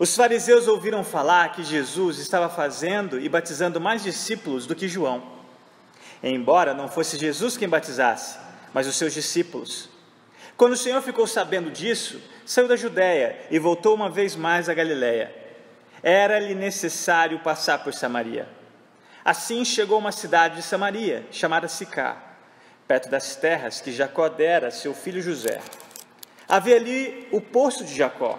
Os fariseus ouviram falar que Jesus estava fazendo e batizando mais discípulos do que João. Embora não fosse Jesus quem batizasse, mas os seus discípulos. Quando o Senhor ficou sabendo disso, saiu da Judéia e voltou uma vez mais à Galiléia. Era-lhe necessário passar por Samaria. Assim chegou a uma cidade de Samaria, chamada Sicá, perto das terras que Jacó dera a seu filho José. Havia ali o poço de Jacó.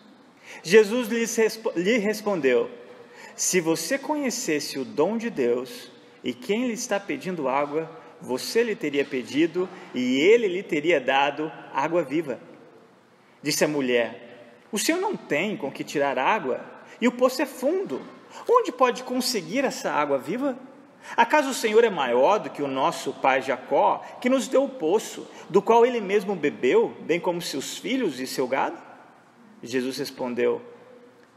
Jesus lhe respondeu: Se você conhecesse o dom de Deus e quem lhe está pedindo água, você lhe teria pedido e ele lhe teria dado água viva. Disse a mulher: O senhor não tem com que tirar água, e o poço é fundo. Onde pode conseguir essa água viva? Acaso o Senhor é maior do que o nosso pai Jacó, que nos deu o poço, do qual ele mesmo bebeu, bem como seus filhos e seu gado? Jesus respondeu: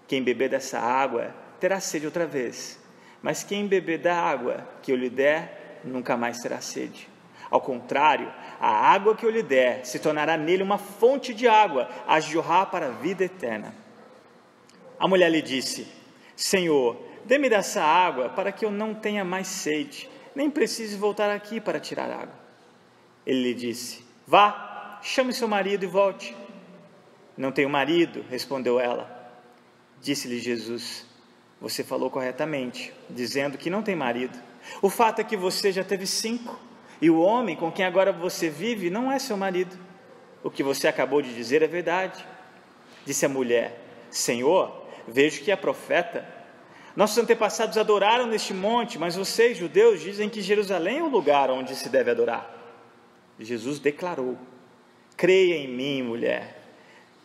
Quem beber dessa água terá sede outra vez, mas quem beber da água que eu lhe der, nunca mais terá sede. Ao contrário, a água que eu lhe der se tornará nele uma fonte de água a jorrar para a vida eterna. A mulher lhe disse: Senhor, dê-me dessa água para que eu não tenha mais sede, nem precise voltar aqui para tirar água. Ele lhe disse: Vá, chame seu marido e volte. Não tenho marido, respondeu ela. Disse-lhe Jesus: Você falou corretamente, dizendo que não tem marido. O fato é que você já teve cinco e o homem com quem agora você vive não é seu marido. O que você acabou de dizer é verdade. Disse a mulher: Senhor, vejo que é profeta. Nossos antepassados adoraram neste monte, mas vocês, judeus, dizem que Jerusalém é o lugar onde se deve adorar. Jesus declarou: Creia em mim, mulher.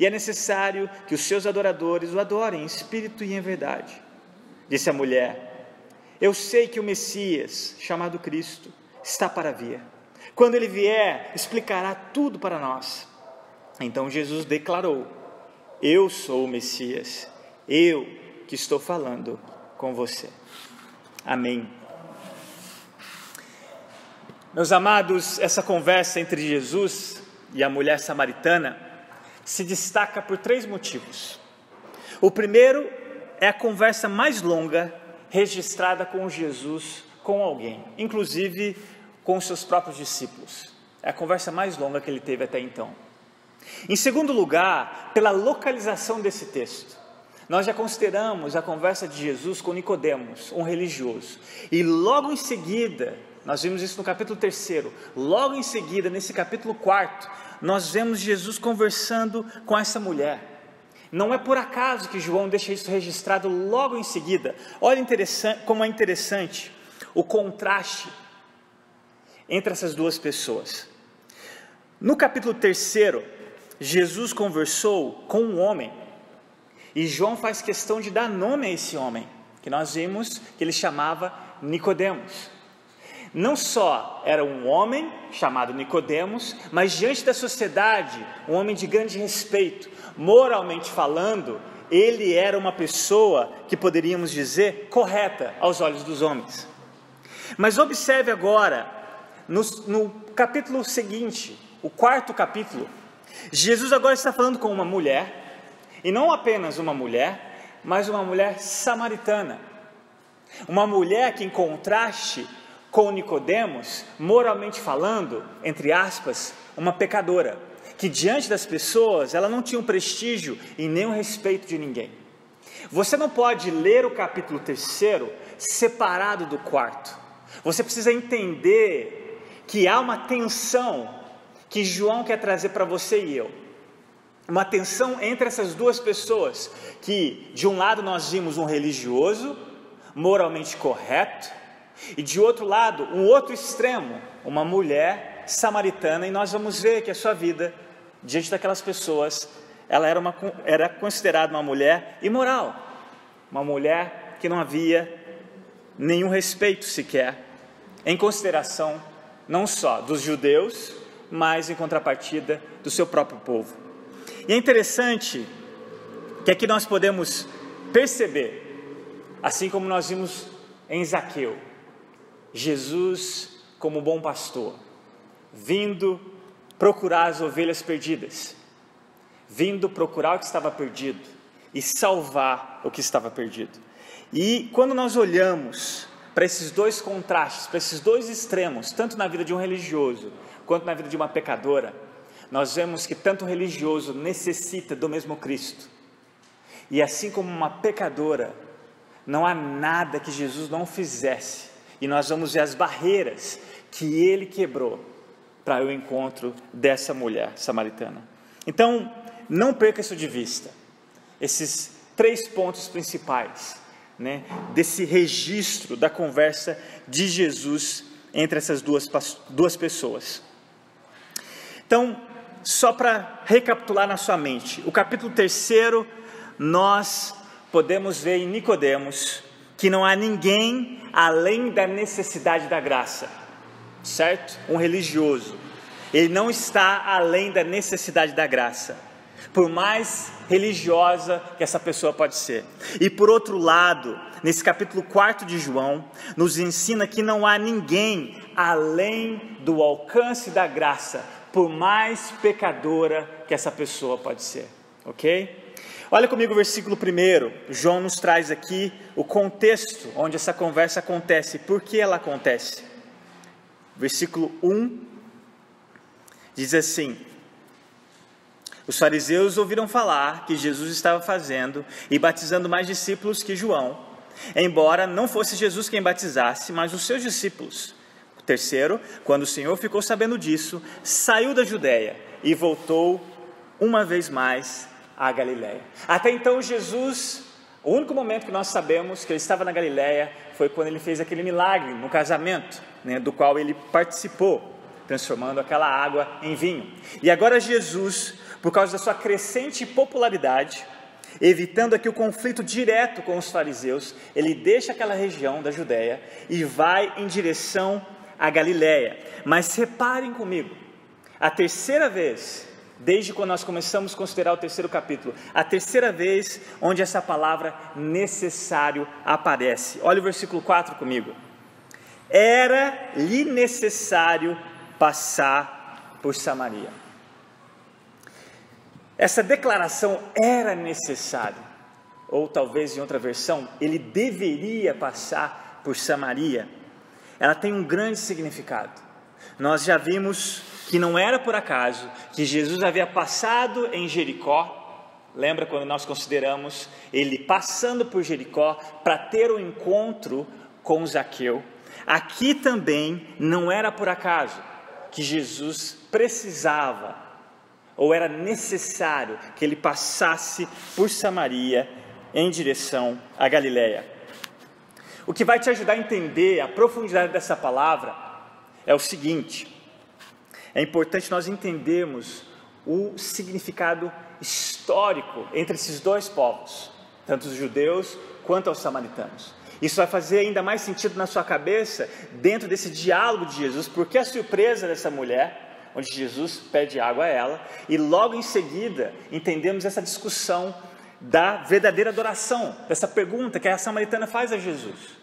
e é necessário que os seus adoradores o adorem em espírito e em verdade. Disse a mulher: Eu sei que o Messias, chamado Cristo, está para vir. Quando ele vier, explicará tudo para nós. Então Jesus declarou: Eu sou o Messias, eu que estou falando com você. Amém. Meus amados, essa conversa entre Jesus e a mulher samaritana se destaca por três motivos. O primeiro é a conversa mais longa registrada com Jesus com alguém, inclusive com seus próprios discípulos. É a conversa mais longa que ele teve até então. Em segundo lugar, pela localização desse texto. Nós já consideramos a conversa de Jesus com Nicodemos, um religioso. E logo em seguida, nós vimos isso no capítulo 3, logo em seguida, nesse capítulo 4, nós vemos Jesus conversando com essa mulher. Não é por acaso que João deixa isso registrado logo em seguida. Olha como é interessante o contraste entre essas duas pessoas. No capítulo 3, Jesus conversou com um homem e João faz questão de dar nome a esse homem, que nós vimos que ele chamava Nicodemos. Não só era um homem chamado Nicodemos, mas diante da sociedade, um homem de grande respeito, moralmente falando, ele era uma pessoa que poderíamos dizer correta aos olhos dos homens. Mas observe agora, no, no capítulo seguinte, o quarto capítulo, Jesus agora está falando com uma mulher, e não apenas uma mulher, mas uma mulher samaritana. Uma mulher que, em contraste com Nicodemos, moralmente falando, entre aspas, uma pecadora, que diante das pessoas ela não tinha um prestígio e nem o respeito de ninguém. Você não pode ler o capítulo terceiro separado do quarto. Você precisa entender que há uma tensão que João quer trazer para você e eu. Uma tensão entre essas duas pessoas, que de um lado nós vimos um religioso, moralmente correto, e de outro lado, um outro extremo, uma mulher samaritana, e nós vamos ver que a sua vida, diante daquelas pessoas, ela era, uma, era considerada uma mulher imoral, uma mulher que não havia nenhum respeito sequer, em consideração não só dos judeus, mas em contrapartida do seu próprio povo. E é interessante que aqui nós podemos perceber, assim como nós vimos em Zaqueu, Jesus como bom pastor, vindo procurar as ovelhas perdidas, vindo procurar o que estava perdido e salvar o que estava perdido. E quando nós olhamos para esses dois contrastes, para esses dois extremos, tanto na vida de um religioso quanto na vida de uma pecadora, nós vemos que tanto o religioso necessita do mesmo Cristo. E assim como uma pecadora, não há nada que Jesus não fizesse e nós vamos ver as barreiras que ele quebrou para o encontro dessa mulher samaritana. Então, não perca isso de vista. Esses três pontos principais né, desse registro da conversa de Jesus entre essas duas, duas pessoas. Então, só para recapitular na sua mente, o capítulo terceiro, nós podemos ver em Nicodemos que não há ninguém além da necessidade da graça, certo? Um religioso, ele não está além da necessidade da graça, por mais religiosa que essa pessoa pode ser. E por outro lado, nesse capítulo 4 de João, nos ensina que não há ninguém além do alcance da graça, por mais pecadora que essa pessoa pode ser, ok? Olha comigo o versículo 1. João nos traz aqui o contexto onde essa conversa acontece, por que ela acontece. Versículo 1 diz assim: Os fariseus ouviram falar que Jesus estava fazendo e batizando mais discípulos que João, embora não fosse Jesus quem batizasse, mas os seus discípulos. Terceiro, quando o Senhor ficou sabendo disso, saiu da Judéia e voltou uma vez mais à Galiléia. Até então, Jesus, o único momento que nós sabemos que ele estava na Galiléia foi quando ele fez aquele milagre no casamento, né, do qual ele participou, transformando aquela água em vinho. E agora, Jesus, por causa da sua crescente popularidade, evitando aqui o conflito direto com os fariseus, ele deixa aquela região da Judéia e vai em direção à Galiléia. Mas reparem comigo, a terceira vez desde quando nós começamos a considerar o terceiro capítulo, a terceira vez onde essa palavra necessário aparece. Olha o versículo 4 comigo. Era-lhe necessário passar por Samaria. Essa declaração era necessário, ou talvez em outra versão, ele deveria passar por Samaria. Ela tem um grande significado. Nós já vimos que não era por acaso que Jesus havia passado em Jericó. Lembra quando nós consideramos ele passando por Jericó para ter o um encontro com Zaqueu? Aqui também não era por acaso que Jesus precisava ou era necessário que ele passasse por Samaria em direção à Galiléia. O que vai te ajudar a entender a profundidade dessa palavra é o seguinte: é importante nós entendermos o significado histórico entre esses dois povos, tanto os judeus quanto os samaritanos. Isso vai fazer ainda mais sentido na sua cabeça dentro desse diálogo de Jesus, porque a surpresa dessa mulher, onde Jesus pede água a ela, e logo em seguida entendemos essa discussão da verdadeira adoração, dessa pergunta que a samaritana faz a Jesus.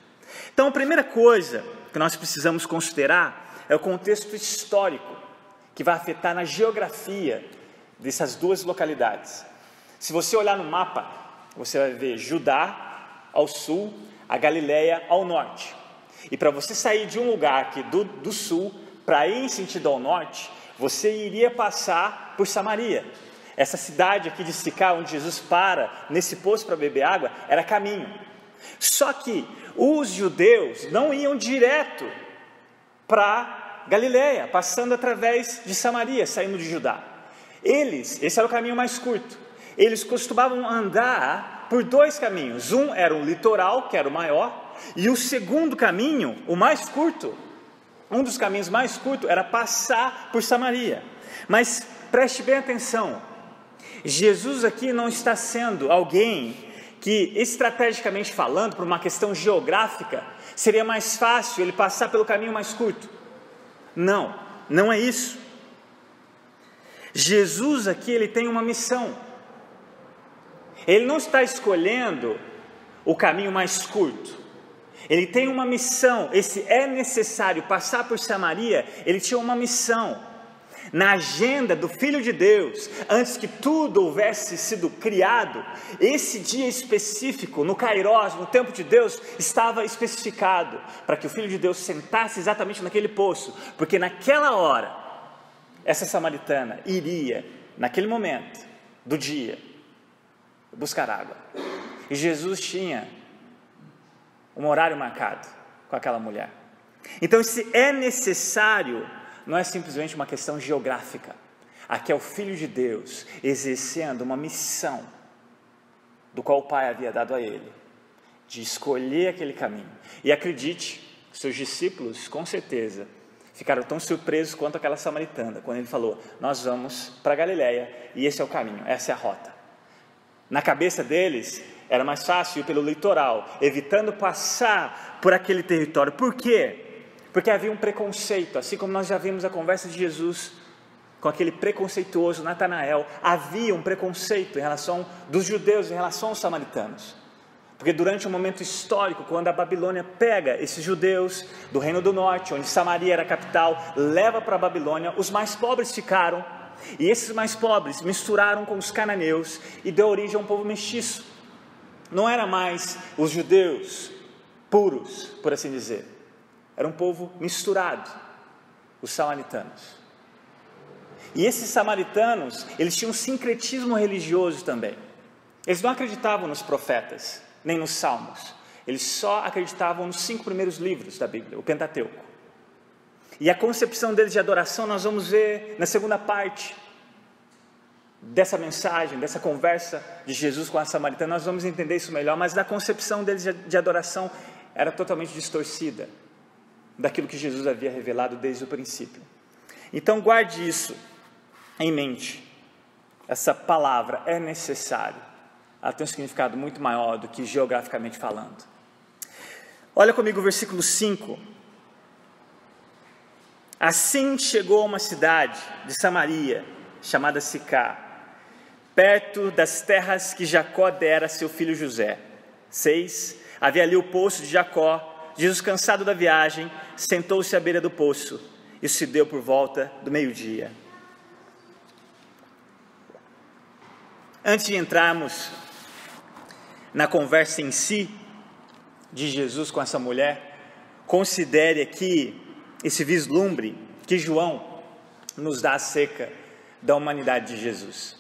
Então, a primeira coisa que nós precisamos considerar é o contexto histórico que vai afetar na geografia dessas duas localidades. Se você olhar no mapa, você vai ver Judá ao sul, a Galileia ao norte. E para você sair de um lugar aqui do, do sul para ir em sentido ao norte, você iria passar por Samaria. Essa cidade aqui de Sicá, onde Jesus para nesse poço para beber água, era caminho. Só que os judeus não iam direto para Galiléia, passando através de Samaria, saindo de Judá. Eles, esse era o caminho mais curto. Eles costumavam andar por dois caminhos. Um era o litoral, que era o maior, e o segundo caminho, o mais curto, um dos caminhos mais curtos era passar por Samaria. Mas preste bem atenção, Jesus aqui não está sendo alguém que, estrategicamente falando, por uma questão geográfica, seria mais fácil ele passar pelo caminho mais curto. Não, não é isso. Jesus aqui ele tem uma missão. Ele não está escolhendo o caminho mais curto. Ele tem uma missão. Esse é necessário passar por Samaria. Ele tinha uma missão na agenda do Filho de Deus, antes que tudo houvesse sido criado, esse dia específico, no Kairos, no tempo de Deus, estava especificado para que o Filho de Deus sentasse exatamente naquele poço, porque naquela hora, essa samaritana iria, naquele momento do dia, buscar água. E Jesus tinha um horário marcado com aquela mulher. Então, se é necessário não é simplesmente uma questão geográfica. Aqui é o Filho de Deus exercendo uma missão do qual o Pai havia dado a ele, de escolher aquele caminho. E acredite, seus discípulos, com certeza, ficaram tão surpresos quanto aquela samaritana, quando ele falou: Nós vamos para Galiléia e esse é o caminho, essa é a rota. Na cabeça deles, era mais fácil ir pelo litoral, evitando passar por aquele território. Por quê? Porque havia um preconceito, assim como nós já vimos a conversa de Jesus com aquele preconceituoso Natanael, havia um preconceito em relação dos judeus em relação aos samaritanos. Porque durante um momento histórico, quando a Babilônia pega esses judeus do Reino do Norte, onde Samaria era a capital, leva para a Babilônia, os mais pobres ficaram, e esses mais pobres misturaram com os cananeus e deu origem a um povo mestiço. Não era mais os judeus puros, por assim dizer. Era um povo misturado, os samaritanos. E esses samaritanos, eles tinham um sincretismo religioso também. Eles não acreditavam nos profetas, nem nos salmos. Eles só acreditavam nos cinco primeiros livros da Bíblia, o Pentateuco. E a concepção deles de adoração nós vamos ver na segunda parte dessa mensagem, dessa conversa de Jesus com a samaritana. Nós vamos entender isso melhor, mas a concepção deles de adoração era totalmente distorcida daquilo que Jesus havia revelado desde o princípio. Então guarde isso em mente. Essa palavra é necessária. Ela tem um significado muito maior do que geograficamente falando. Olha comigo o versículo 5. Assim chegou a uma cidade de Samaria, chamada Sicá, perto das terras que Jacó dera a seu filho José. 6. Havia ali o poço de Jacó, Jesus, cansado da viagem, sentou-se à beira do poço. Isso se deu por volta do meio-dia. Antes de entrarmos na conversa em si de Jesus com essa mulher, considere aqui esse vislumbre que João nos dá acerca da humanidade de Jesus.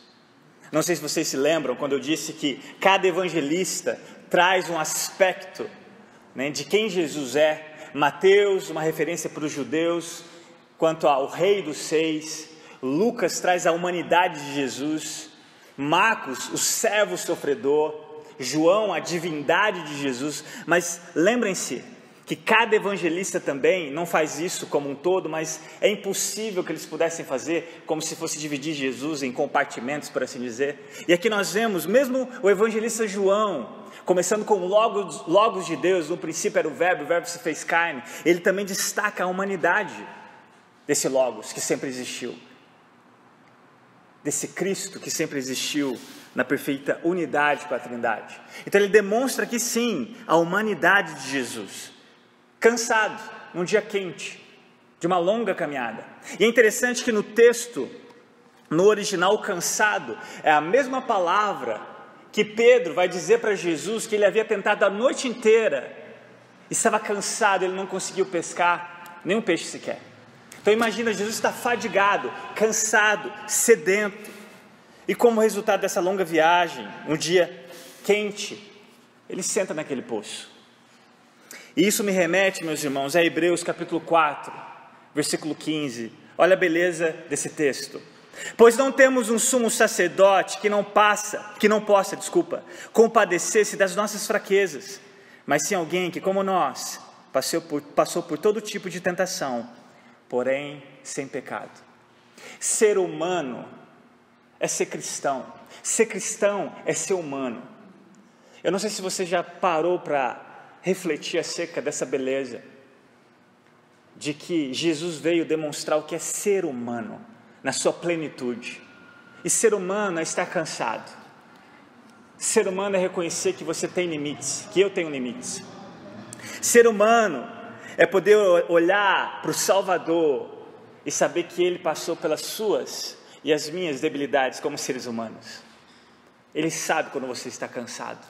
Não sei se vocês se lembram quando eu disse que cada evangelista traz um aspecto né, de quem Jesus é. Mateus, uma referência para os judeus, quanto ao Rei dos Seis. Lucas traz a humanidade de Jesus. Marcos, o servo sofredor. João, a divindade de Jesus. Mas lembrem-se que cada evangelista também não faz isso como um todo, mas é impossível que eles pudessem fazer como se fosse dividir Jesus em compartimentos, por assim dizer. E aqui nós vemos, mesmo o evangelista João, começando com logos, logos de Deus, no princípio era o verbo, o verbo se fez carne, ele também destaca a humanidade desse logos que sempre existiu, desse Cristo que sempre existiu na perfeita unidade com a Trindade. Então ele demonstra que sim, a humanidade de Jesus, cansado, num dia quente, de uma longa caminhada. E é interessante que no texto, no original, cansado, é a mesma palavra que Pedro vai dizer para Jesus que ele havia tentado a noite inteira, estava cansado, ele não conseguiu pescar nenhum peixe sequer. Então imagina, Jesus está fadigado, cansado, sedento, e como resultado dessa longa viagem, um dia quente, ele senta naquele poço. E isso me remete, meus irmãos, a Hebreus capítulo 4, versículo 15. Olha a beleza desse texto. Pois não temos um sumo sacerdote que não passa, que não possa, desculpa, compadecer-se das nossas fraquezas, mas sim alguém que, como nós, passou por, passou por todo tipo de tentação, porém sem pecado. Ser humano é ser cristão. Ser cristão é ser humano. Eu não sei se você já parou para refletir acerca dessa beleza de que Jesus veio demonstrar o que é ser humano na sua plenitude. E ser humano é estar cansado. Ser humano é reconhecer que você tem limites, que eu tenho limites. Ser humano é poder olhar para o Salvador e saber que Ele passou pelas suas e as minhas debilidades como seres humanos. Ele sabe quando você está cansado.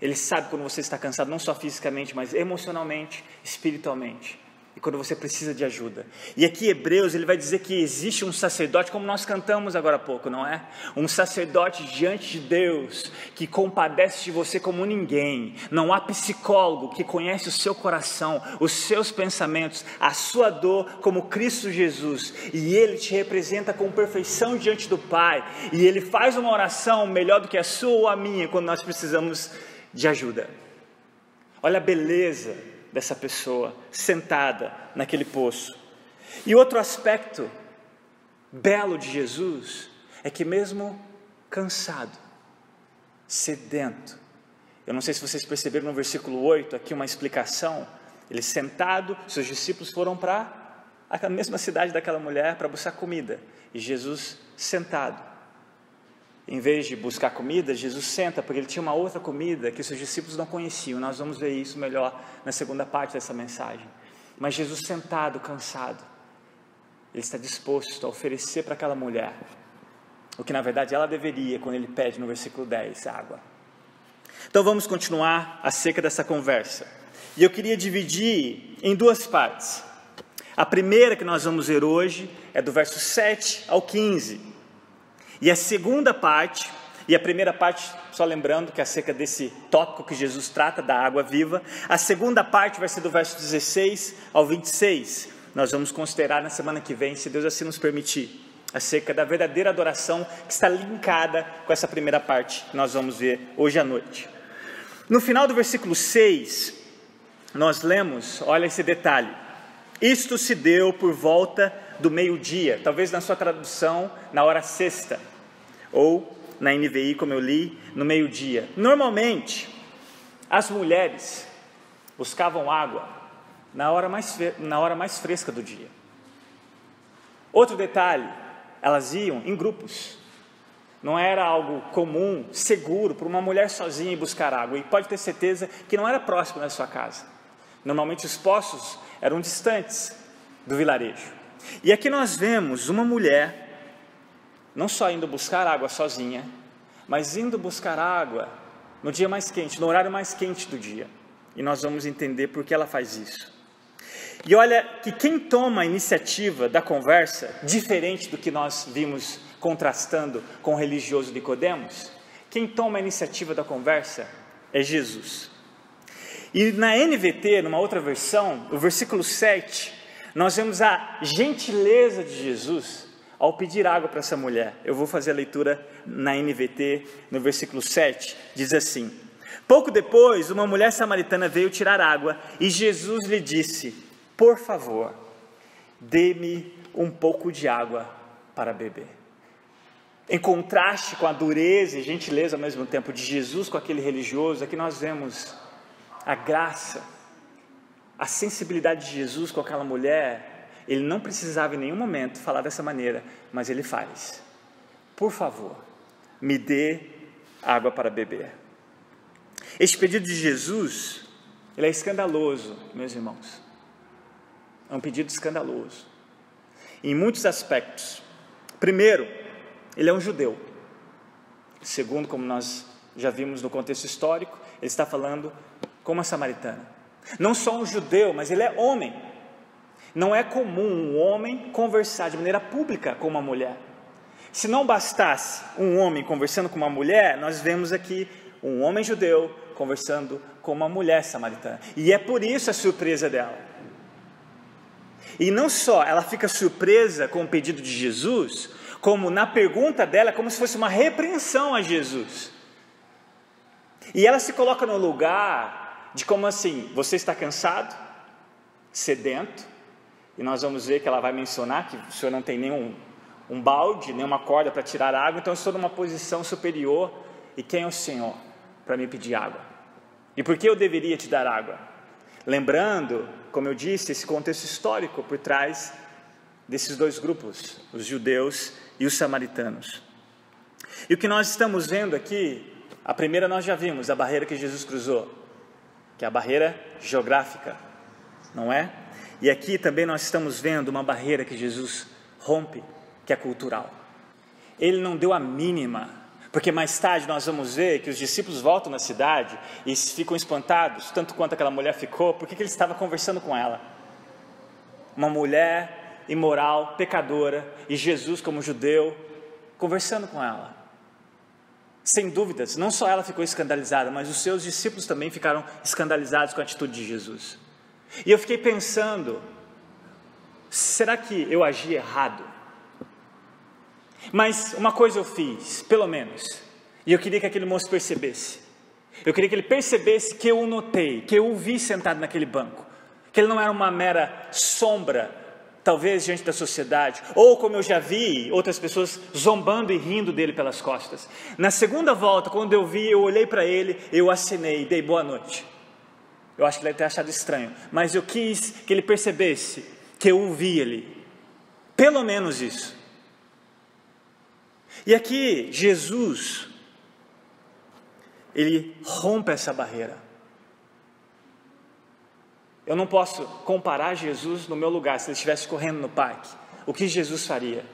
Ele sabe quando você está cansado, não só fisicamente, mas emocionalmente, espiritualmente quando você precisa de ajuda. E aqui Hebreus ele vai dizer que existe um sacerdote, como nós cantamos agora há pouco, não é? Um sacerdote diante de Deus que compadece de você como ninguém. Não há psicólogo que conhece o seu coração, os seus pensamentos, a sua dor como Cristo Jesus. E ele te representa com perfeição diante do Pai. E ele faz uma oração melhor do que a sua ou a minha quando nós precisamos de ajuda. Olha a beleza dessa pessoa sentada naquele poço. E outro aspecto belo de Jesus é que, mesmo cansado, sedento, eu não sei se vocês perceberam no versículo 8 aqui uma explicação. Ele sentado, seus discípulos foram para a mesma cidade daquela mulher para buscar comida. E Jesus sentado. Em vez de buscar comida, Jesus senta, porque ele tinha uma outra comida que os seus discípulos não conheciam. Nós vamos ver isso melhor na segunda parte dessa mensagem. Mas Jesus sentado, cansado, ele está disposto a oferecer para aquela mulher o que na verdade ela deveria quando ele pede no versículo 10 água. Então vamos continuar acerca dessa conversa. E eu queria dividir em duas partes. A primeira que nós vamos ver hoje é do verso 7 ao 15. E a segunda parte, e a primeira parte, só lembrando que é acerca desse tópico que Jesus trata da água viva, a segunda parte vai ser do verso 16 ao 26. Nós vamos considerar na semana que vem, se Deus assim nos permitir, acerca da verdadeira adoração que está linkada com essa primeira parte que nós vamos ver hoje à noite. No final do versículo 6, nós lemos, olha esse detalhe: Isto se deu por volta do meio-dia, talvez na sua tradução, na hora sexta, ou na NVI, como eu li, no meio-dia. Normalmente, as mulheres buscavam água na hora, mais, na hora mais fresca do dia. Outro detalhe, elas iam em grupos. Não era algo comum, seguro, para uma mulher sozinha ir buscar água. E pode ter certeza que não era próximo da sua casa. Normalmente os poços eram distantes do vilarejo. E aqui nós vemos uma mulher, não só indo buscar água sozinha, mas indo buscar água no dia mais quente, no horário mais quente do dia. E nós vamos entender por que ela faz isso. E olha que quem toma a iniciativa da conversa, diferente do que nós vimos contrastando com o religioso Nicodemos, quem toma a iniciativa da conversa é Jesus. E na NVT, numa outra versão, o versículo 7, nós vemos a gentileza de Jesus ao pedir água para essa mulher. Eu vou fazer a leitura na NVT, no versículo 7, diz assim: Pouco depois, uma mulher samaritana veio tirar água e Jesus lhe disse: Por favor, dê-me um pouco de água para beber. Em contraste com a dureza e gentileza ao mesmo tempo de Jesus com aquele religioso, aqui nós vemos a graça a sensibilidade de Jesus com aquela mulher, ele não precisava em nenhum momento falar dessa maneira, mas ele faz. Por favor, me dê água para beber. Este pedido de Jesus, ele é escandaloso, meus irmãos. É um pedido escandaloso. Em muitos aspectos. Primeiro, ele é um judeu. Segundo, como nós já vimos no contexto histórico, ele está falando com uma samaritana. Não só um judeu, mas ele é homem. Não é comum um homem conversar de maneira pública com uma mulher. Se não bastasse um homem conversando com uma mulher, nós vemos aqui um homem judeu conversando com uma mulher samaritana. E é por isso a surpresa dela. E não só ela fica surpresa com o pedido de Jesus, como na pergunta dela, como se fosse uma repreensão a Jesus. E ela se coloca no lugar de como assim, você está cansado, sedento, e nós vamos ver que ela vai mencionar que o senhor não tem nenhum um balde, nenhuma corda para tirar água, então eu estou numa posição superior, e quem é o Senhor para me pedir água? E por que eu deveria te dar água? Lembrando, como eu disse, esse contexto histórico por trás desses dois grupos, os judeus e os samaritanos. E o que nós estamos vendo aqui, a primeira nós já vimos, a barreira que Jesus cruzou, que é a barreira geográfica, não é? E aqui também nós estamos vendo uma barreira que Jesus rompe, que é cultural. Ele não deu a mínima, porque mais tarde nós vamos ver que os discípulos voltam na cidade e ficam espantados, tanto quanto aquela mulher ficou, porque ele estava conversando com ela. Uma mulher imoral, pecadora, e Jesus, como judeu, conversando com ela. Sem dúvidas, não só ela ficou escandalizada, mas os seus discípulos também ficaram escandalizados com a atitude de Jesus. E eu fiquei pensando: será que eu agi errado? Mas uma coisa eu fiz, pelo menos, e eu queria que aquele moço percebesse. Eu queria que ele percebesse que eu o notei, que eu o vi sentado naquele banco, que ele não era uma mera sombra, talvez diante da sociedade, ou como eu já vi outras pessoas zombando e rindo dele pelas costas. Na segunda volta, quando eu vi, eu olhei para ele, eu acenei, dei boa noite. Eu acho que ele deve ter achado estranho, mas eu quis que ele percebesse que eu o vi ali. Pelo menos isso. E aqui Jesus ele rompe essa barreira. Eu não posso comparar Jesus no meu lugar, se ele estivesse correndo no parque. O que Jesus faria?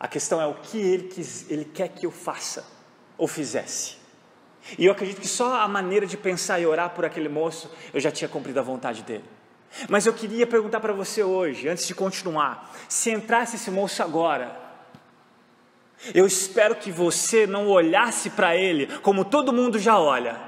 A questão é o que ele, quis, ele quer que eu faça ou fizesse. E eu acredito que só a maneira de pensar e orar por aquele moço, eu já tinha cumprido a vontade dele. Mas eu queria perguntar para você hoje, antes de continuar, se entrasse esse moço agora, eu espero que você não olhasse para ele como todo mundo já olha.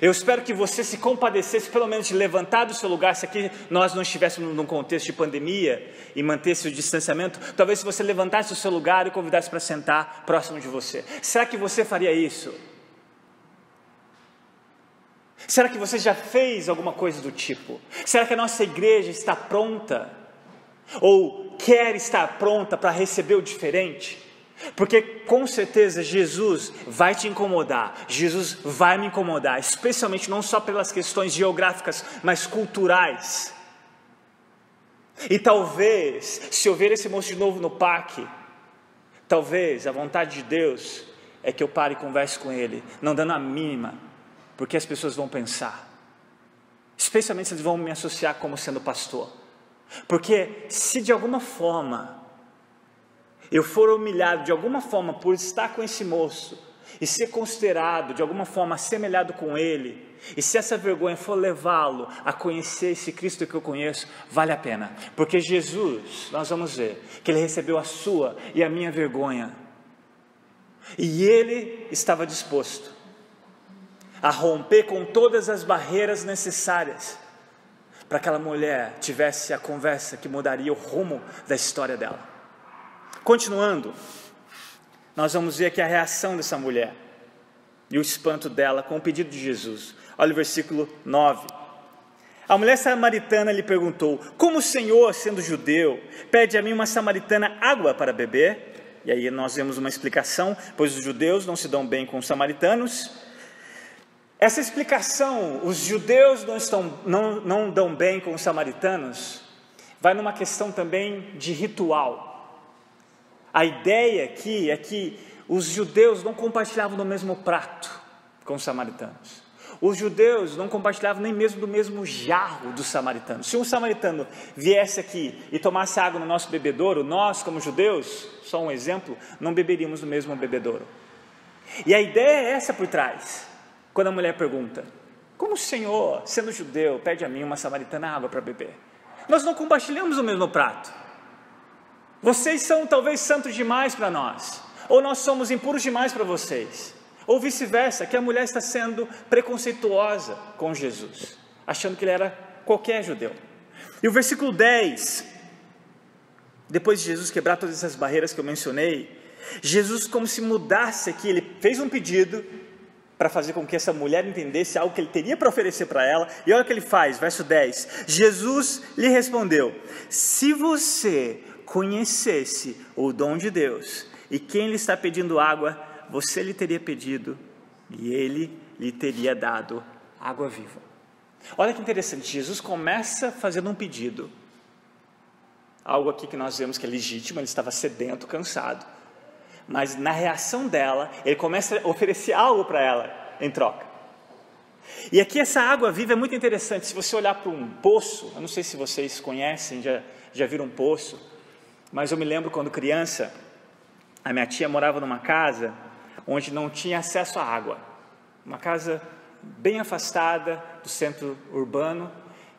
Eu espero que você se compadecesse, pelo menos de levantar do seu lugar, se aqui nós não estivéssemos num contexto de pandemia e mantesse o distanciamento, talvez se você levantasse o seu lugar e convidasse para sentar próximo de você. Será que você faria isso? Será que você já fez alguma coisa do tipo? Será que a nossa igreja está pronta? Ou quer estar pronta para receber o diferente? Porque com certeza Jesus vai te incomodar, Jesus vai me incomodar, especialmente não só pelas questões geográficas, mas culturais. E talvez, se eu ver esse moço de novo no parque, talvez a vontade de Deus é que eu pare e converse com ele, não dando a mínima, porque as pessoas vão pensar, especialmente se eles vão me associar como sendo pastor. Porque se de alguma forma eu for humilhado de alguma forma por estar com esse moço e ser considerado de alguma forma assemelhado com ele, e se essa vergonha for levá-lo a conhecer esse Cristo que eu conheço, vale a pena, porque Jesus, nós vamos ver, que ele recebeu a sua e a minha vergonha, e ele estava disposto a romper com todas as barreiras necessárias para aquela mulher tivesse a conversa que mudaria o rumo da história dela. Continuando, nós vamos ver aqui a reação dessa mulher e o espanto dela com o pedido de Jesus. Olha o versículo 9. A mulher samaritana lhe perguntou: Como o Senhor, sendo judeu, pede a mim uma samaritana água para beber? E aí nós vemos uma explicação, pois os judeus não se dão bem com os samaritanos, essa explicação, os judeus não, estão, não, não dão bem com os samaritanos, vai numa questão também de ritual. A ideia aqui é que os judeus não compartilhavam do mesmo prato com os samaritanos. Os judeus não compartilhavam nem mesmo do mesmo jarro dos samaritanos. Se um samaritano viesse aqui e tomasse água no nosso bebedouro, nós, como judeus, só um exemplo, não beberíamos do mesmo bebedouro. E a ideia é essa por trás. Quando a mulher pergunta: Como o Senhor, sendo judeu, pede a mim uma samaritana água para beber? Nós não compartilhamos o mesmo prato. Vocês são talvez santos demais para nós, ou nós somos impuros demais para vocês, ou vice-versa, que a mulher está sendo preconceituosa com Jesus, achando que ele era qualquer judeu. E o versículo 10, depois de Jesus quebrar todas essas barreiras que eu mencionei, Jesus, como se mudasse aqui, ele fez um pedido para fazer com que essa mulher entendesse algo que ele teria para oferecer para ela, e olha o que ele faz, verso 10: Jesus lhe respondeu: Se você conhecesse o dom de Deus e quem lhe está pedindo água, você lhe teria pedido e ele lhe teria dado água viva. Olha que interessante, Jesus começa fazendo um pedido, algo aqui que nós vemos que é legítimo, ele estava sedento, cansado mas na reação dela, ele começa a oferecer algo para ela em troca. E aqui essa água viva é muito interessante. Se você olhar para um poço, eu não sei se vocês conhecem, já, já viram um poço, mas eu me lembro quando criança, a minha tia morava numa casa onde não tinha acesso à água. Uma casa bem afastada do centro urbano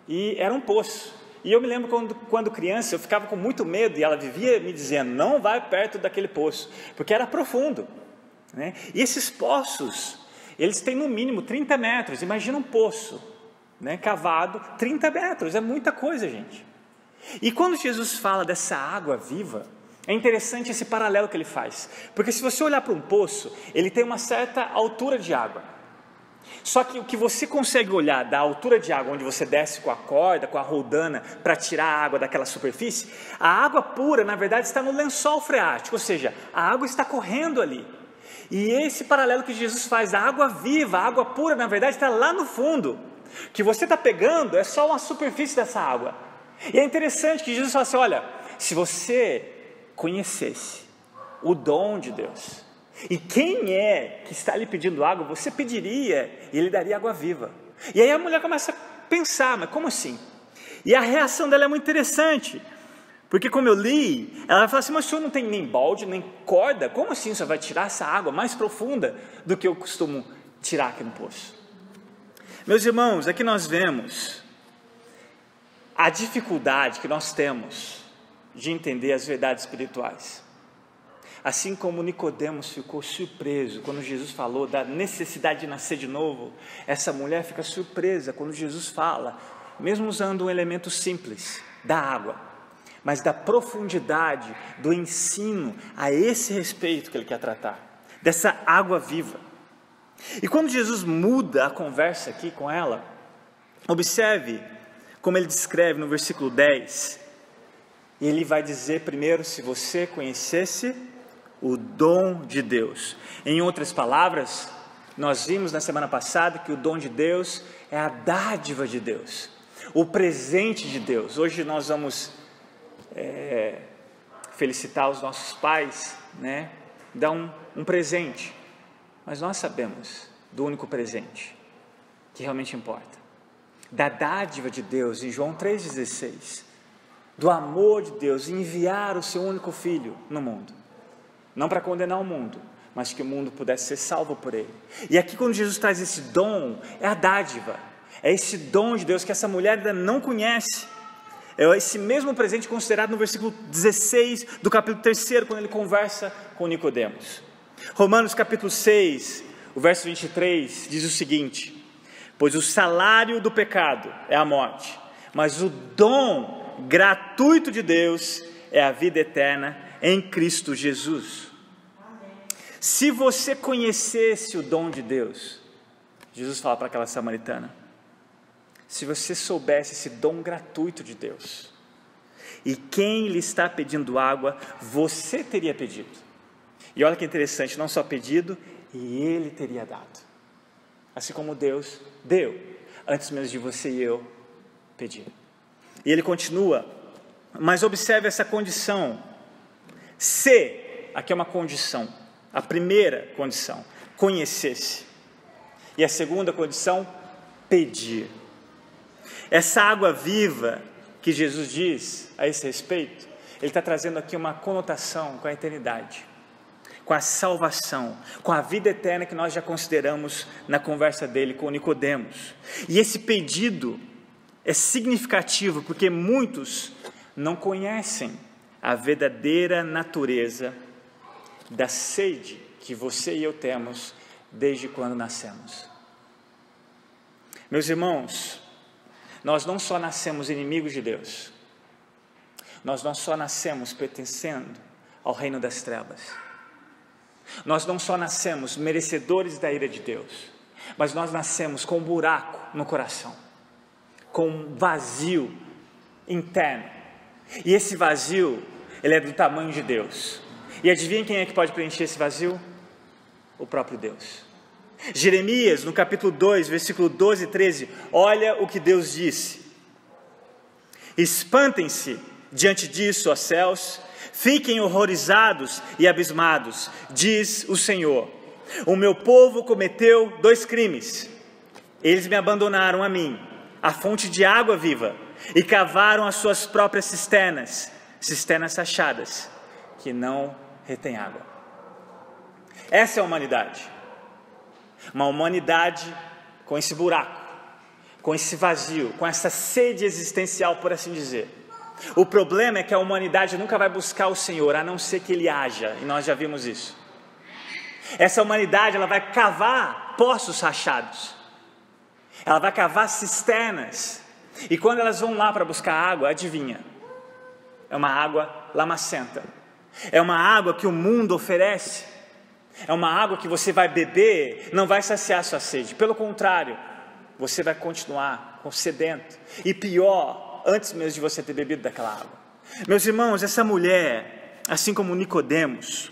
e era um poço. E eu me lembro quando, quando criança, eu ficava com muito medo e ela vivia me dizendo: não vai perto daquele poço, porque era profundo. Né? E esses poços, eles têm no mínimo 30 metros. Imagina um poço né, cavado, 30 metros, é muita coisa, gente. E quando Jesus fala dessa água viva, é interessante esse paralelo que ele faz, porque se você olhar para um poço, ele tem uma certa altura de água. Só que o que você consegue olhar da altura de água, onde você desce com a corda, com a roldana, para tirar a água daquela superfície, a água pura, na verdade, está no lençol freático, ou seja, a água está correndo ali. E esse paralelo que Jesus faz, a água viva, a água pura, na verdade, está lá no fundo. O que você está pegando é só uma superfície dessa água. E é interessante que Jesus fala assim: olha, se você conhecesse o dom de Deus, e quem é que está lhe pedindo água, você pediria e ele daria água viva. E aí a mulher começa a pensar, mas como assim? E a reação dela é muito interessante, porque como eu li, ela fala assim, mas o senhor não tem nem balde, nem corda, como assim o senhor vai tirar essa água mais profunda do que eu costumo tirar aqui no poço? Meus irmãos, aqui nós vemos a dificuldade que nós temos de entender as verdades espirituais. Assim como Nicodemos ficou surpreso quando Jesus falou da necessidade de nascer de novo, essa mulher fica surpresa quando Jesus fala, mesmo usando um elemento simples, da água, mas da profundidade do ensino a esse respeito que ele quer tratar, dessa água viva. E quando Jesus muda a conversa aqui com ela, observe como ele descreve no versículo 10. Ele vai dizer primeiro: se você conhecesse o dom de Deus. Em outras palavras, nós vimos na semana passada que o dom de Deus é a dádiva de Deus, o presente de Deus. Hoje nós vamos é, felicitar os nossos pais, né? Dar um, um presente, mas nós sabemos do único presente que realmente importa, da dádiva de Deus, em João 3,16, do amor de Deus enviar o seu único filho no mundo não para condenar o mundo, mas que o mundo pudesse ser salvo por ele. E aqui, quando Jesus traz esse dom, é a dádiva, é esse dom de Deus que essa mulher ainda não conhece. É esse mesmo presente considerado no versículo 16 do capítulo 3, quando ele conversa com Nicodemos. Romanos capítulo 6, o verso 23 diz o seguinte: Pois o salário do pecado é a morte, mas o dom gratuito de Deus é a vida eterna em Cristo Jesus. Se você conhecesse o dom de Deus, Jesus fala para aquela samaritana, se você soubesse esse dom gratuito de Deus, e quem lhe está pedindo água, você teria pedido. E olha que interessante, não só pedido, e ele teria dado. Assim como Deus deu, antes mesmo de você e eu pedir. E ele continua, mas observe essa condição se, aqui é uma condição, a primeira condição, conhecesse. E a segunda condição, pedir. Essa água viva que Jesus diz a esse respeito, ele está trazendo aqui uma conotação com a eternidade, com a salvação, com a vida eterna que nós já consideramos na conversa dele com Nicodemos. E esse pedido é significativo porque muitos não conhecem a verdadeira natureza da sede que você e eu temos desde quando nascemos. Meus irmãos, Nós não só nascemos inimigos de Deus, nós não só nascemos pertencendo ao reino das trevas. Nós não só nascemos merecedores da ira de Deus, mas nós nascemos com um buraco no coração, com um vazio interno. E esse vazio, ele é do tamanho de Deus. E adivinha quem é que pode preencher esse vazio? O próprio Deus. Jeremias, no capítulo 2, versículo 12 e 13, olha o que Deus disse: Espantem-se diante disso, ó céus, fiquem horrorizados e abismados, diz o Senhor. O meu povo cometeu dois crimes. Eles me abandonaram a mim, a fonte de água viva, e cavaram as suas próprias cisternas, cisternas achadas, que não retêm água. Essa é a humanidade. Uma humanidade com esse buraco, com esse vazio, com essa sede existencial, por assim dizer. O problema é que a humanidade nunca vai buscar o Senhor, a não ser que Ele haja, e nós já vimos isso. Essa humanidade ela vai cavar poços rachados, ela vai cavar cisternas, e quando elas vão lá para buscar água, adivinha? É uma água lamacenta, é uma água que o mundo oferece, é uma água que você vai beber, não vai saciar sua sede, pelo contrário, você vai continuar sedento, e pior, antes mesmo de você ter bebido daquela água. Meus irmãos, essa mulher, assim como Nicodemos,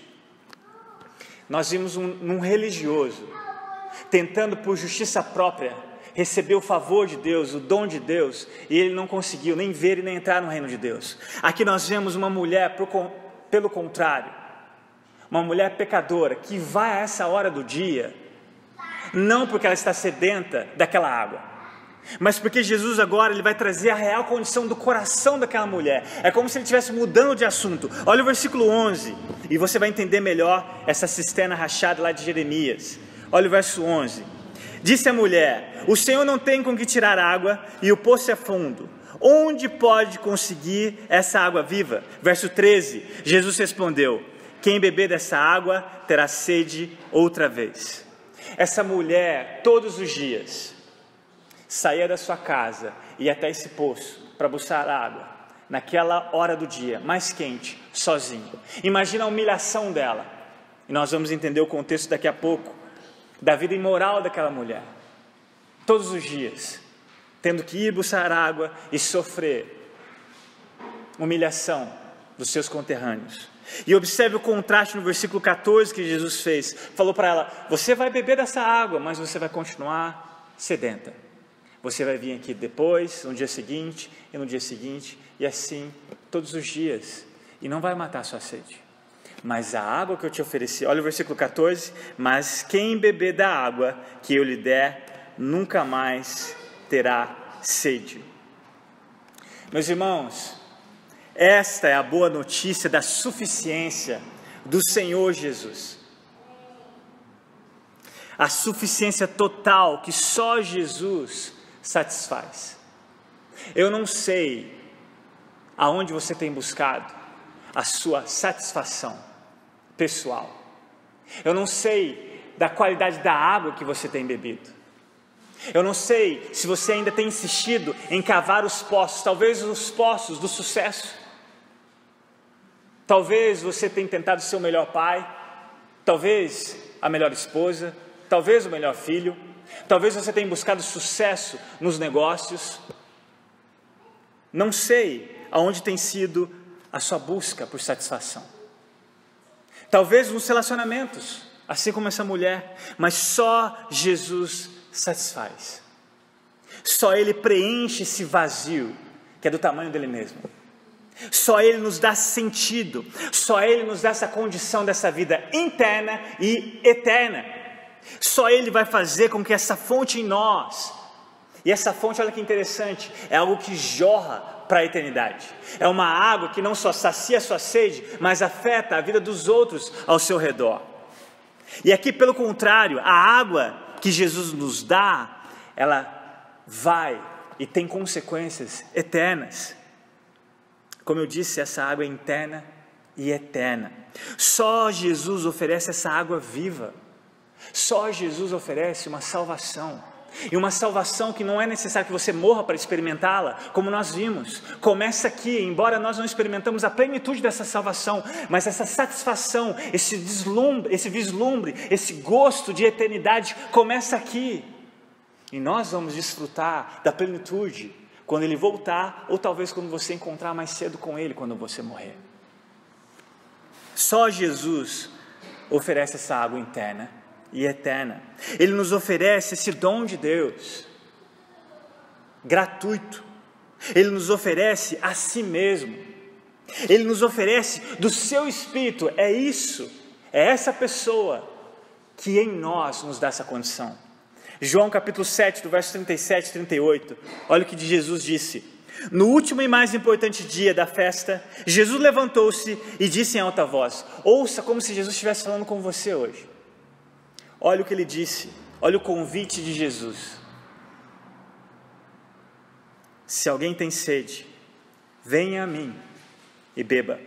nós vimos um, um religioso tentando por justiça própria receber o favor de Deus, o dom de Deus, e ele não conseguiu nem ver e nem entrar no reino de Deus. Aqui nós vemos uma mulher, pelo contrário, uma mulher pecadora que vai a essa hora do dia, não porque ela está sedenta daquela água, mas porque Jesus agora ele vai trazer a real condição do coração daquela mulher. É como se ele estivesse mudando de assunto. Olha o versículo 11 e você vai entender melhor essa cisterna rachada lá de Jeremias. Olha o verso 11. Disse a mulher: O Senhor não tem com que tirar água e o poço é fundo. Onde pode conseguir essa água viva? Verso 13. Jesus respondeu: Quem beber dessa água terá sede outra vez. Essa mulher, todos os dias, saía da sua casa e até esse poço para buscar água, naquela hora do dia, mais quente, sozinho. Imagina a humilhação dela. E nós vamos entender o contexto daqui a pouco da vida imoral daquela mulher. Todos os dias, tendo que ir buscar água e sofrer humilhação dos seus conterrâneos. E observe o contraste no versículo 14 que Jesus fez. Falou para ela: Você vai beber dessa água, mas você vai continuar sedenta. Você vai vir aqui depois, no dia seguinte, e no dia seguinte, e assim todos os dias, e não vai matar a sua sede. Mas a água que eu te ofereci, olha o versículo 14: Mas quem beber da água que eu lhe der, nunca mais terá sede. Meus irmãos, esta é a boa notícia da suficiência do Senhor Jesus. A suficiência total que só Jesus satisfaz. Eu não sei aonde você tem buscado a sua satisfação pessoal. Eu não sei da qualidade da água que você tem bebido. Eu não sei se você ainda tem insistido em cavar os poços, talvez os poços do sucesso. Talvez você tenha tentado ser o melhor pai, talvez a melhor esposa, talvez o melhor filho, Talvez você tenha buscado sucesso nos negócios. Não sei aonde tem sido a sua busca por satisfação. Talvez nos relacionamentos, assim como essa mulher, mas só Jesus satisfaz. Só Ele preenche esse vazio que é do tamanho dele mesmo. Só Ele nos dá sentido, só Ele nos dá essa condição dessa vida interna e eterna. Só Ele vai fazer com que essa fonte em nós, e essa fonte, olha que interessante, é algo que jorra para a eternidade. É uma água que não só sacia a sua sede, mas afeta a vida dos outros ao seu redor. E aqui, pelo contrário, a água que Jesus nos dá, ela vai e tem consequências eternas. Como eu disse, essa água é interna e eterna. Só Jesus oferece essa água viva. Só Jesus oferece uma salvação. E uma salvação que não é necessário que você morra para experimentá-la, como nós vimos. Começa aqui, embora nós não experimentamos a plenitude dessa salvação, mas essa satisfação, esse vislumbre, esse vislumbre, esse gosto de eternidade começa aqui. E nós vamos desfrutar da plenitude quando ele voltar, ou talvez quando você encontrar mais cedo com ele quando você morrer. Só Jesus oferece essa água interna e eterna. Ele nos oferece esse dom de Deus, gratuito. Ele nos oferece a si mesmo. Ele nos oferece do seu espírito. É isso, é essa pessoa que em nós nos dá essa condição. João capítulo 7, do verso 37 e 38. Olha o que Jesus disse. No último e mais importante dia da festa, Jesus levantou-se e disse em alta voz: Ouça como se Jesus estivesse falando com você hoje. Olha o que ele disse, olha o convite de Jesus. Se alguém tem sede, venha a mim e beba.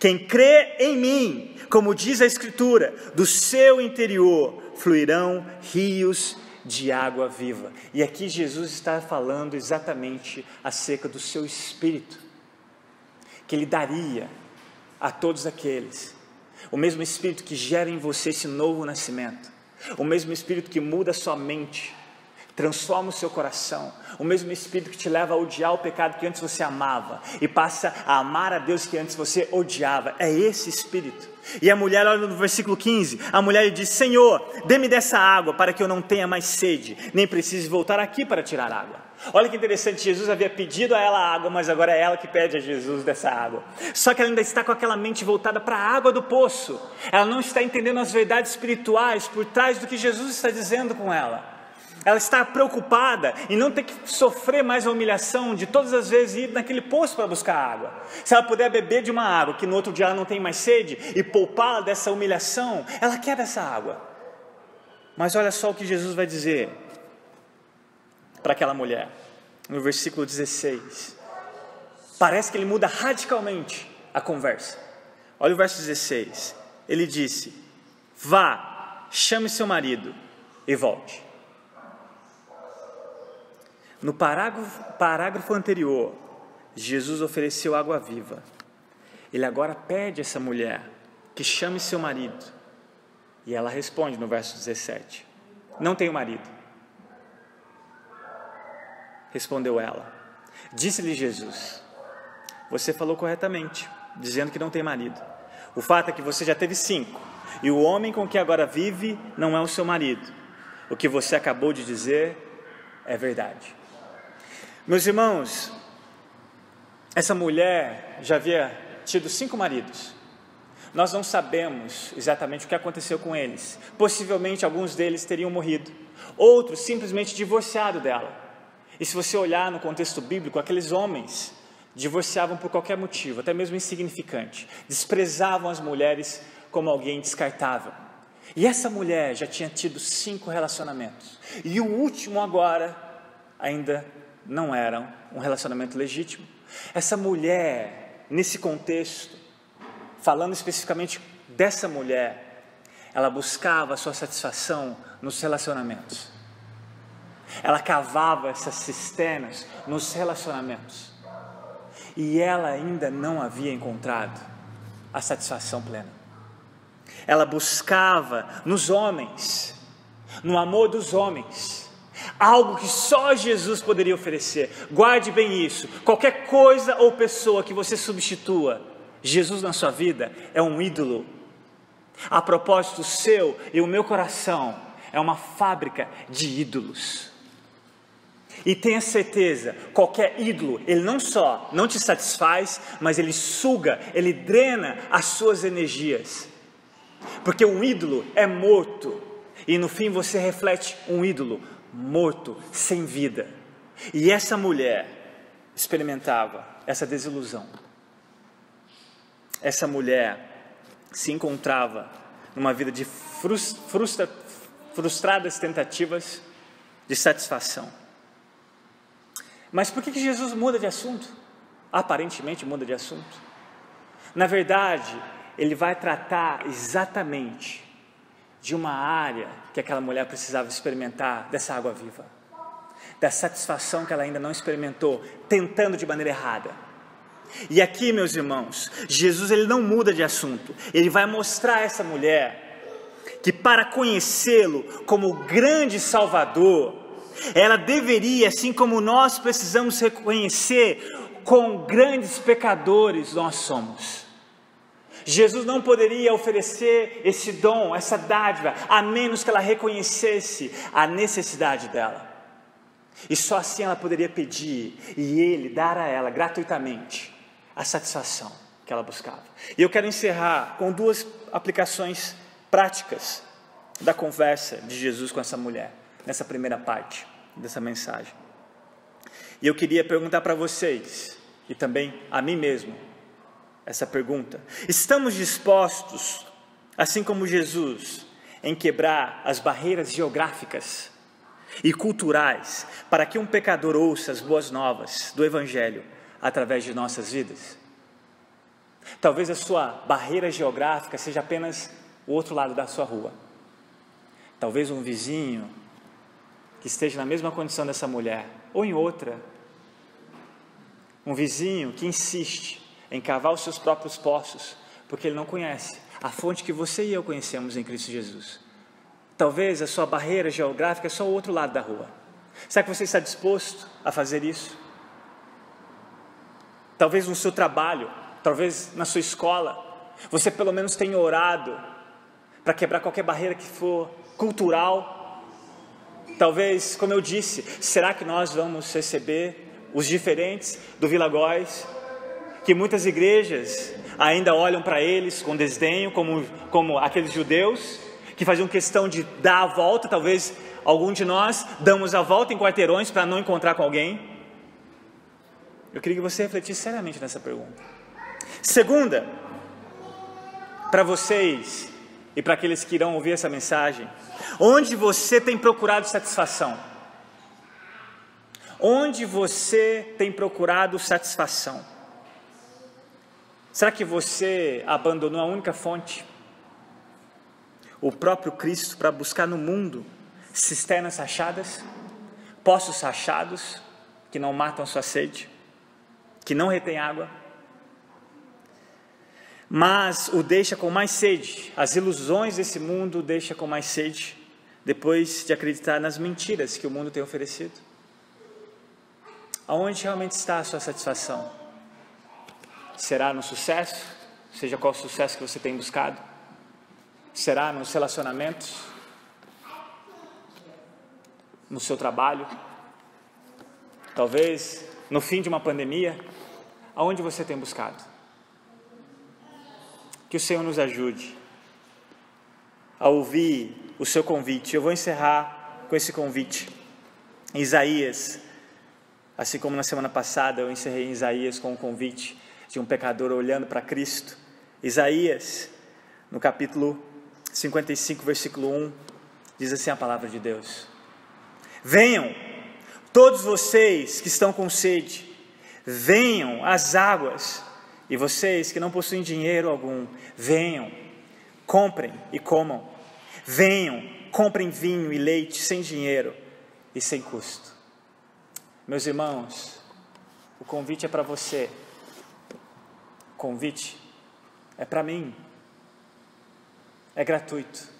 Quem crê em mim, como diz a Escritura, do seu interior fluirão rios de água viva. E aqui Jesus está falando exatamente acerca do seu espírito, que ele daria a todos aqueles o mesmo Espírito que gera em você esse novo nascimento, o mesmo Espírito que muda a sua mente, transforma o seu coração, o mesmo Espírito que te leva a odiar o pecado que antes você amava e passa a amar a Deus que antes você odiava, é esse Espírito. E a mulher, olha no versículo 15: a mulher lhe diz: Senhor, dê-me dessa água para que eu não tenha mais sede, nem precise voltar aqui para tirar água. Olha que interessante, Jesus havia pedido a ela água, mas agora é ela que pede a Jesus dessa água. Só que ela ainda está com aquela mente voltada para a água do poço. Ela não está entendendo as verdades espirituais por trás do que Jesus está dizendo com ela. Ela está preocupada em não ter que sofrer mais a humilhação de todas as vezes ir naquele poço para buscar água. Se ela puder beber de uma água que no outro dia ela não tem mais sede e poupá-la dessa humilhação, ela quer dessa água. Mas olha só o que Jesus vai dizer para aquela mulher, no versículo 16. Parece que ele muda radicalmente a conversa. Olha o verso 16. Ele disse: Vá, chame seu marido e volte. No parágrafo, parágrafo anterior, Jesus ofereceu água viva. Ele agora pede a essa mulher que chame seu marido. E ela responde no verso 17: Não tenho marido. Respondeu ela. Disse-lhe Jesus: Você falou corretamente, dizendo que não tem marido. O fato é que você já teve cinco, e o homem com que agora vive não é o seu marido. O que você acabou de dizer é verdade. Meus irmãos, essa mulher já havia tido cinco maridos. Nós não sabemos exatamente o que aconteceu com eles. Possivelmente alguns deles teriam morrido, outros simplesmente divorciado dela. E se você olhar no contexto bíblico, aqueles homens divorciavam por qualquer motivo, até mesmo insignificante, desprezavam as mulheres como alguém descartável. E essa mulher já tinha tido cinco relacionamentos, e o último agora ainda não era um relacionamento legítimo. Essa mulher, nesse contexto, falando especificamente dessa mulher, ela buscava sua satisfação nos relacionamentos. Ela cavava essas cisternas nos relacionamentos. E ela ainda não havia encontrado a satisfação plena. Ela buscava nos homens, no amor dos homens, algo que só Jesus poderia oferecer. Guarde bem isso. Qualquer coisa ou pessoa que você substitua Jesus na sua vida é um ídolo. A propósito, o seu e o meu coração é uma fábrica de ídolos. E tenha certeza, qualquer ídolo, ele não só não te satisfaz, mas ele suga, ele drena as suas energias. Porque um ídolo é morto, e no fim você reflete um ídolo morto, sem vida. E essa mulher experimentava essa desilusão. Essa mulher se encontrava numa vida de frustra, frustradas tentativas de satisfação. Mas por que, que Jesus muda de assunto? Aparentemente muda de assunto. Na verdade, ele vai tratar exatamente de uma área que aquela mulher precisava experimentar dessa água viva, da satisfação que ela ainda não experimentou, tentando de maneira errada. E aqui, meus irmãos, Jesus ele não muda de assunto. Ele vai mostrar a essa mulher que para conhecê-lo como grande Salvador, ela deveria, assim como nós precisamos reconhecer quão grandes pecadores nós somos. Jesus não poderia oferecer esse dom, essa dádiva, a menos que ela reconhecesse a necessidade dela. E só assim ela poderia pedir e ele dar a ela gratuitamente a satisfação que ela buscava. E eu quero encerrar com duas aplicações práticas da conversa de Jesus com essa mulher, nessa primeira parte dessa mensagem. E eu queria perguntar para vocês, e também a mim mesmo, essa pergunta: estamos dispostos, assim como Jesus, em quebrar as barreiras geográficas e culturais para que um pecador ouça as boas novas do Evangelho através de nossas vidas? Talvez a sua barreira geográfica seja apenas o outro lado da sua rua. Talvez um vizinho que esteja na mesma condição dessa mulher, ou em outra. Um vizinho que insiste em cavar os seus próprios poços, porque ele não conhece a fonte que você e eu conhecemos em Cristo Jesus. Talvez a sua barreira geográfica é só o outro lado da rua. Será que você está disposto a fazer isso? talvez no seu trabalho, talvez na sua escola, você pelo menos tenha orado para quebrar qualquer barreira que for cultural. Talvez, como eu disse, será que nós vamos receber os diferentes do Vila Góis? Que muitas igrejas ainda olham para eles com desdenho, como, como aqueles judeus que faziam questão de dar a volta, talvez algum de nós damos a volta em quarteirões para não encontrar com alguém. Eu queria que você refletisse seriamente nessa pergunta. Segunda, para vocês e para aqueles que irão ouvir essa mensagem, onde você tem procurado satisfação? Onde você tem procurado satisfação? Será que você abandonou a única fonte? O próprio Cristo para buscar no mundo cisternas rachadas, poços rachados que não matam sua sede? que não retém água, mas o deixa com mais sede. As ilusões desse mundo o deixa com mais sede, depois de acreditar nas mentiras que o mundo tem oferecido. Aonde realmente está a sua satisfação? Será no sucesso? Seja qual o sucesso que você tem buscado? Será nos relacionamentos? No seu trabalho? Talvez no fim de uma pandemia? Aonde você tem buscado? Que o Senhor nos ajude a ouvir o seu convite. Eu vou encerrar com esse convite. Isaías, assim como na semana passada eu encerrei em Isaías com o convite de um pecador olhando para Cristo. Isaías, no capítulo 55, versículo 1, diz assim a palavra de Deus: Venham, todos vocês que estão com sede, venham às águas, e vocês que não possuem dinheiro algum, venham, comprem e comam, venham, comprem vinho e leite sem dinheiro e sem custo. Meus irmãos, o convite é para você, o convite é para mim, é gratuito.